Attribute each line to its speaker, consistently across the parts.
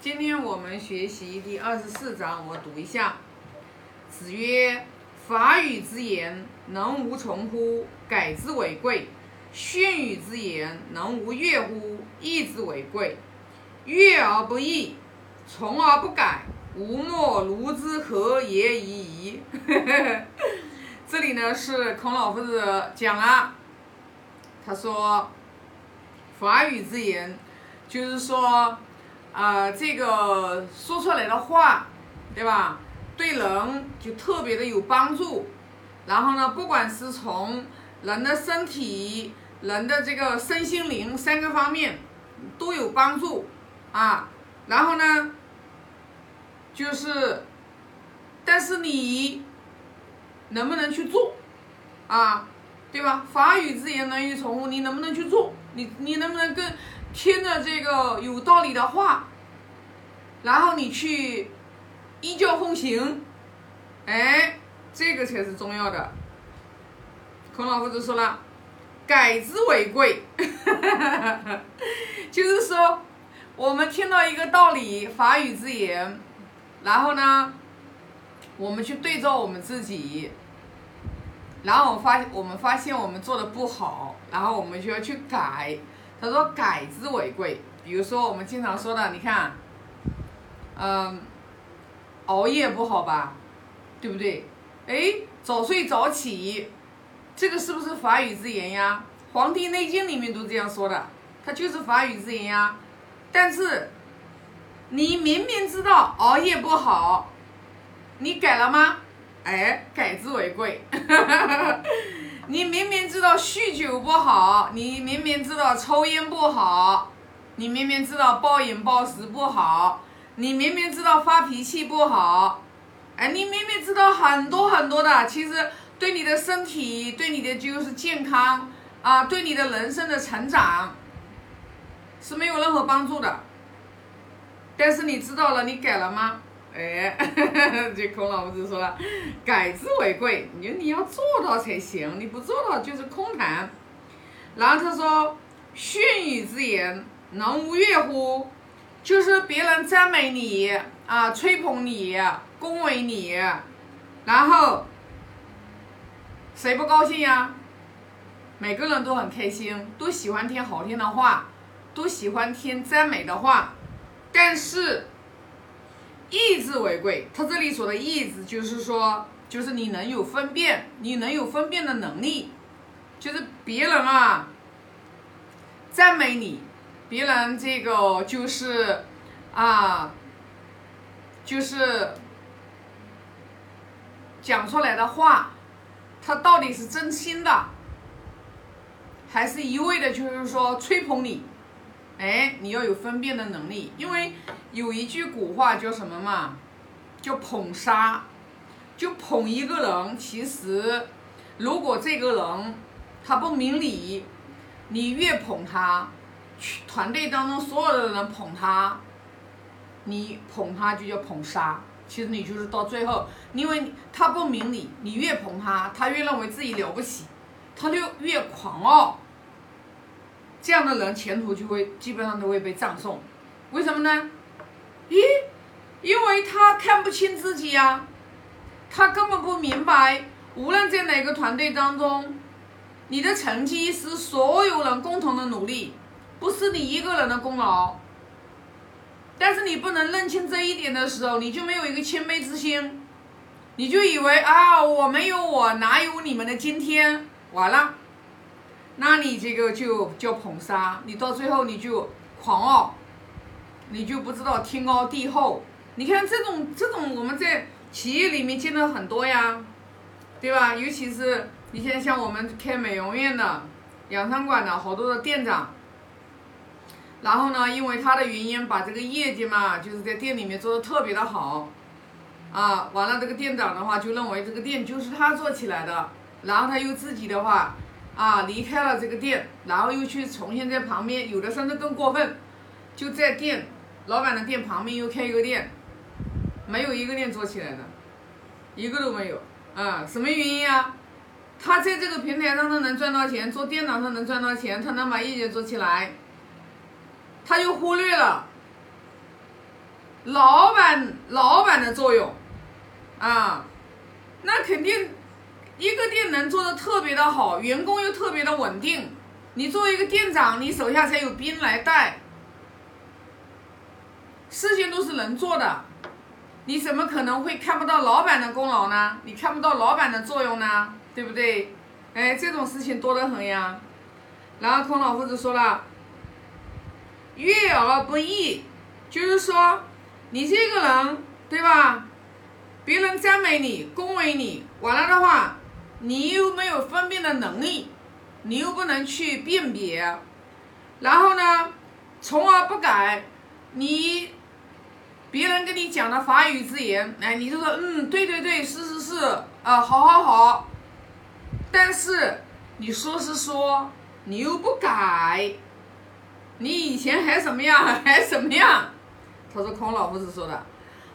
Speaker 1: 今天我们学习第二十四章，我读一下。子曰：“法语之言，能无从乎？改之为贵。训语之言，能无悦乎？义之为贵。悦而不义，从而不改，吾莫如之何也已矣。”这里呢是孔老夫子讲了，他说：“法语之言，就是说。”啊，这个说出来的话，对吧？对人就特别的有帮助。然后呢，不管是从人的身体、人的这个身心灵三个方面都有帮助啊。然后呢，就是，但是你能不能去做啊？对吧？法语之言，能于从乎？你能不能去做？你你能不能跟？听着这个有道理的话，然后你去依教奉行，哎，这个才是重要的。孔老夫子说了，改之为贵，就是说，我们听到一个道理、法语之言，然后呢，我们去对照我们自己，然后我发我们发现我们做的不好，然后我们就要去改。他说：“改之为贵。比如说我们经常说的，你看，嗯，熬夜不好吧，对不对？哎，早睡早起，这个是不是法语之言呀？《黄帝内经》里面都这样说的，它就是法语之言呀。但是，你明明知道熬夜不好，你改了吗？哎，改之为贵。”你明明知道酗酒不好，你明明知道抽烟不好，你明明知道暴饮暴食不好，你明明知道发脾气不好，哎，你明明知道很多很多的，其实对你的身体、对你的就是健康啊，对你的人生的成长是没有任何帮助的。但是你知道了，你改了吗？哎，这孔老夫子说了，改之为贵，你你要做到才行，你不做到就是空谈。然后他说，训语之言，能无悦乎？就是别人赞美你啊，吹捧你，恭维你，然后谁不高兴呀？每个人都很开心，都喜欢听好听的话，都喜欢听赞美的话，但是。意志为贵，他这里说的意志就是说，就是你能有分辨，你能有分辨的能力，就是别人啊赞美你，别人这个就是啊，就是讲出来的话，他到底是真心的，还是一味的，就是说吹捧你。哎，你要有分辨的能力，因为有一句古话叫什么嘛？叫捧杀，就捧一个人。其实，如果这个人他不明理，你越捧他，团队当中所有的人捧他，你捧他就叫捧杀。其实你就是到最后，因为他不明理，你越捧他，他越认为自己了不起，他就越狂傲。这样的人前途就会基本上都会被葬送，为什么呢？咦，因为他看不清自己呀，他根本不明白，无论在哪个团队当中，你的成绩是所有人共同的努力，不是你一个人的功劳。但是你不能认清这一点的时候，你就没有一个谦卑之心，你就以为啊，我没有我哪有你们的今天，完了。那你这个就叫捧杀，你到最后你就狂傲，你就不知道天高地厚。你看这种这种我们在企业里面见到很多呀，对吧？尤其是你现在像我们开美容院的、养生馆的好多的店长，然后呢，因为他的原因把这个业绩嘛，就是在店里面做的特别的好，啊，完了这个店长的话就认为这个店就是他做起来的，然后他又自己的话。啊，离开了这个店，然后又去重新在旁边，有的甚至更过分，就在店老板的店旁边又开一个店，没有一个店做起来的，一个都没有。啊，什么原因啊？他在这个平台上他能赚到钱，做电脑他能赚到钱，他能把业绩做起来，他就忽略了老板老板的作用啊，那肯定一个店能做的特别的好，员工又特别的稳定。你作为一个店长，你手下才有兵来带，事情都是能做的，你怎么可能会看不到老板的功劳呢？你看不到老板的作用呢？对不对？哎，这种事情多得很呀。然后孔老夫子说了，悦而不易，就是说你这个人，对吧？别人赞美你、恭维你，完了的话，你又没有分辨的能力，你又不能去辨别，然后呢，从而不改，你别人跟你讲的法语之言，哎，你就说嗯，对对对，是是是，啊，好好好，但是你说是说，你又不改，你以前还什么样，还什么样？他说孔老夫子说的，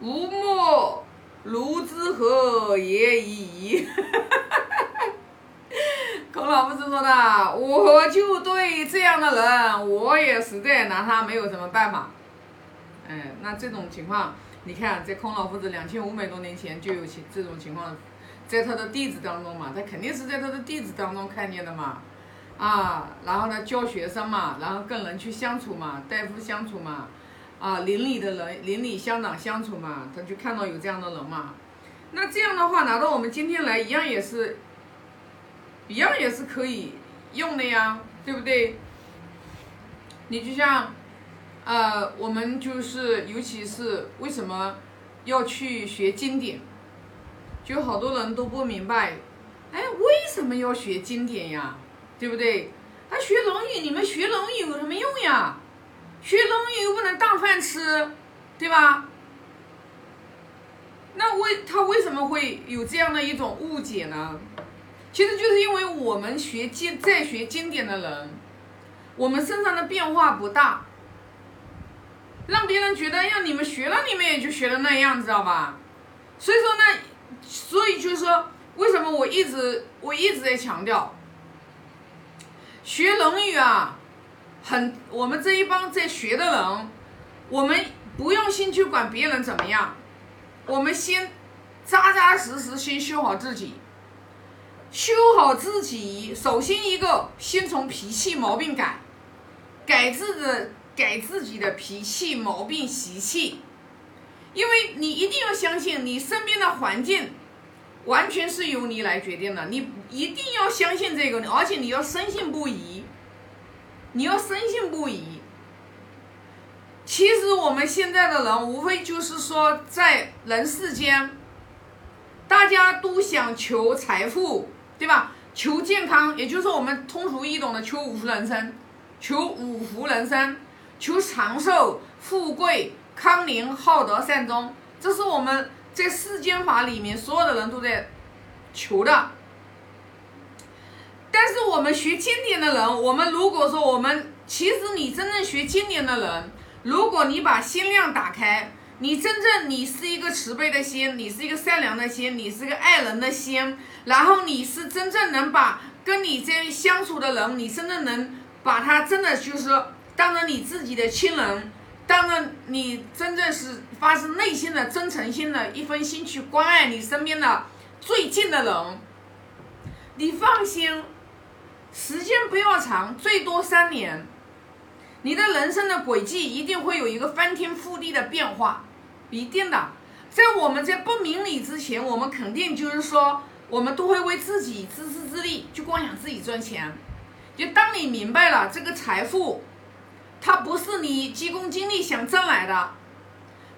Speaker 1: 无莫。如之何也已矣。孔老夫子说的，我就对这样的人，我也实在拿他没有什么办法。哎，那这种情况，你看，在孔老夫子两千五百多年前就有情这种情况，在他的弟子当中嘛，他肯定是在他的弟子当中看见的嘛，啊，然后呢教学生嘛，然后跟人去相处嘛，大夫相处嘛。啊，邻里的人，邻里乡长相处嘛，他就看到有这样的人嘛。那这样的话拿到我们今天来，一样也是，一样也是可以用的呀，对不对？你就像，呃，我们就是，尤其是为什么要去学经典？就好多人都不明白，哎，为什么要学经典呀？对不对？他学《论语》，你们学《论语》有什么用呀？学《论语》又不能当饭吃，对吧？那为他为什么会有这样的一种误解呢？其实就是因为我们学经在学经典的人，我们身上的变化不大，让别人觉得，呀，你们学了，你们也就学了那样，知道吧？所以说呢，所以就是说，为什么我一直我一直在强调，学《论语》啊。很，我们这一帮在学的人，我们不用心去管别人怎么样，我们先扎扎实实先修好自己，修好自己，首先一个先从脾气毛病改，改自的改自己的脾气毛病习气，因为你一定要相信你身边的环境完全是由你来决定的，你一定要相信这个，而且你要深信不疑。你要深信不疑。其实我们现在的人，无非就是说，在人世间，大家都想求财富，对吧？求健康，也就是我们通俗易懂的求五福人生，求五福人生，求长寿、富贵、康宁、好德、善终，这是我们在世间法里面所有的人都在求的。但是我们学经典的人，我们如果说我们其实你真正学经典的人，如果你把心量打开，你真正你是一个慈悲的心，你是一个善良的心，你是一个爱人的心，然后你是真正能把跟你这相处的人，你真正能把他真的就是当成你自己的亲人，当着你真正是发自内心的真诚心的一份心去关爱你身边的最近的人，你放心。时间不要长，最多三年，你的人生的轨迹一定会有一个翻天覆地的变化，一定的。在我们在不明理之前，我们肯定就是说，我们都会为自己自私自利，就光想自己赚钱。就当你明白了这个财富，它不是你急功近利想挣来的，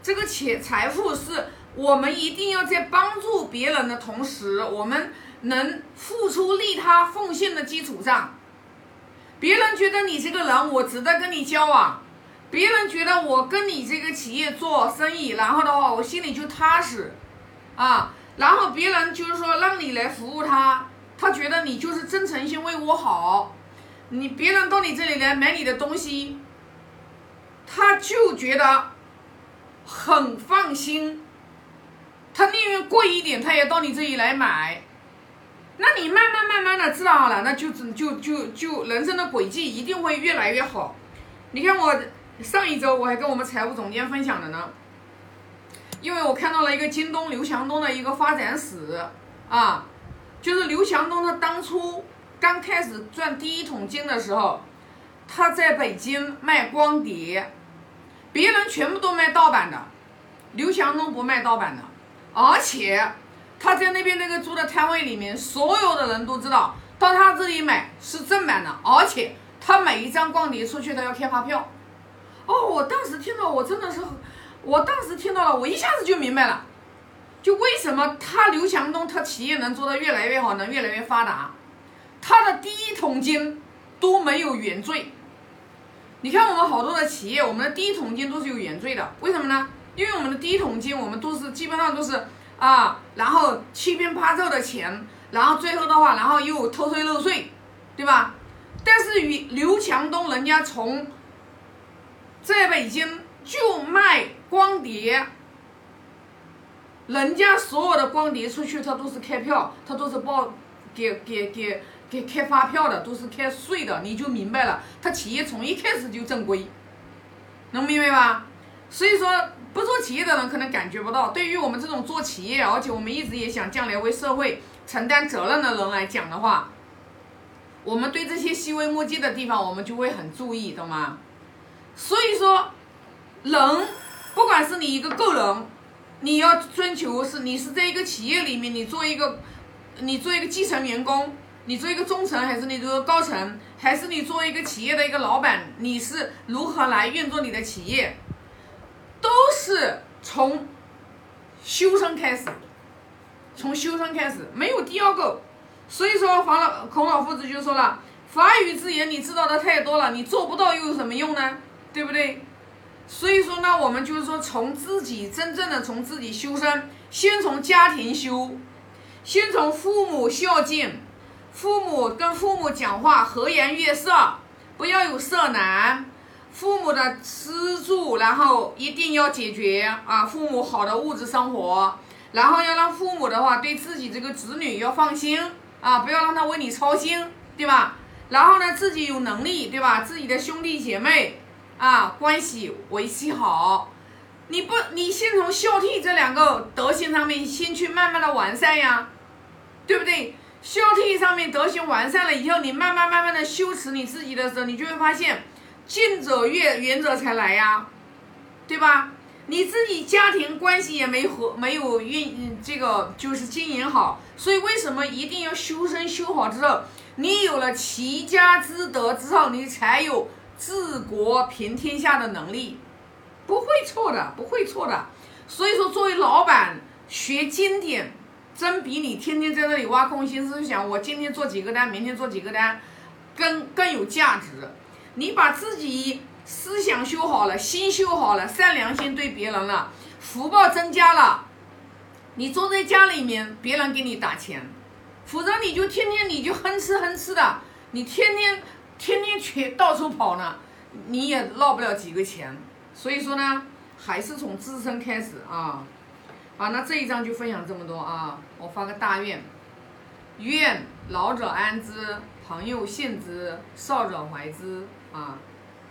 Speaker 1: 这个钱财富是我们一定要在帮助别人的同时，我们。能付出利他奉献的基础上，别人觉得你这个人我值得跟你交往，别人觉得我跟你这个企业做生意，然后的话我心里就踏实，啊，然后别人就是说让你来服务他，他觉得你就是真诚心为我好，你别人到你这里来买你的东西，他就觉得很放心，他宁愿贵一点，他也到你这里来买。那你慢慢慢慢的知道了，那就就就就人生的轨迹一定会越来越好。你看我上一周我还跟我们财务总监分享的呢，因为我看到了一个京东刘强东的一个发展史啊，就是刘强东他当初刚开始赚第一桶金的时候，他在北京卖光碟，别人全部都卖盗版的，刘强东不卖盗版的，而且他在那边那个租的摊位里面，所有的人都知道到他这里买是正版的，而且他每一张光碟出去都要开发票。哦，我当时听到我真的是。我当时听到了，我一下子就明白了，就为什么他刘强东他企业能做得越来越好，能越来越发达，他的第一桶金都没有原罪。你看我们好多的企业，我们的第一桶金都是有原罪的，为什么呢？因为我们的第一桶金，我们都是基本上都是啊，然后欺骗趴走的钱，然后最后的话，然后又偷税漏税，对吧？但是与刘强东人家从在北京就卖。光碟，人家所有的光碟出去，他都是开票，他都是报给给给给开发票的，都是开税的，你就明白了，他企业从一开始就正规，能明白吧？所以说，不做企业的人可能感觉不到，对于我们这种做企业，而且我们一直也想将来为社会承担责任的人来讲的话，我们对这些细微末节的地方，我们就会很注意，懂吗？所以说，人。不管是你一个个人，你要追求是你是在一个企业里面，你做一个，你做一个基层员工，你做一个中层，还是你做高层，还是你做一个企业的一个老板，你是如何来运作你的企业，都是从修身开始，从修身开始，没有第二个。所以说，黄老孔老夫子就说了：“法语之言，你知道的太多了，你做不到又有什么用呢？对不对？”所以说呢，我们就是说，从自己真正的从自己修身，先从家庭修，先从父母孝敬，父母跟父母讲话和颜悦色，不要有色难，父母的吃住，然后一定要解决啊，父母好的物质生活，然后要让父母的话对自己这个子女要放心啊，不要让他为你操心，对吧？然后呢，自己有能力，对吧？自己的兄弟姐妹。啊，关系维系好，你不，你先从孝悌这两个德行上面先去慢慢的完善呀，对不对？孝悌上面德行完善了以后，你慢慢慢慢的修持你自己的时候，你就会发现，近者悦，远者才来呀，对吧？你自己家庭关系也没和没有运这个就是经营好，所以为什么一定要修身修好之后，你有了齐家之德之后，你才有。治国平天下的能力不会错的，不会错的。所以说，作为老板学经典，真比你天天在那里挖空心思想我今天做几个单，明天做几个单，更更有价值。你把自己思想修好了，心修好了，善良心对别人了，福报增加了，你坐在家里面，别人给你打钱，否则你就天天你就哼哧哼哧的，你天天。天天去到处跑呢，你也捞不了几个钱。所以说呢，还是从自身开始啊。好，那这一章就分享这么多啊。我发个大愿，愿老者安之，朋友信之，少者怀之啊。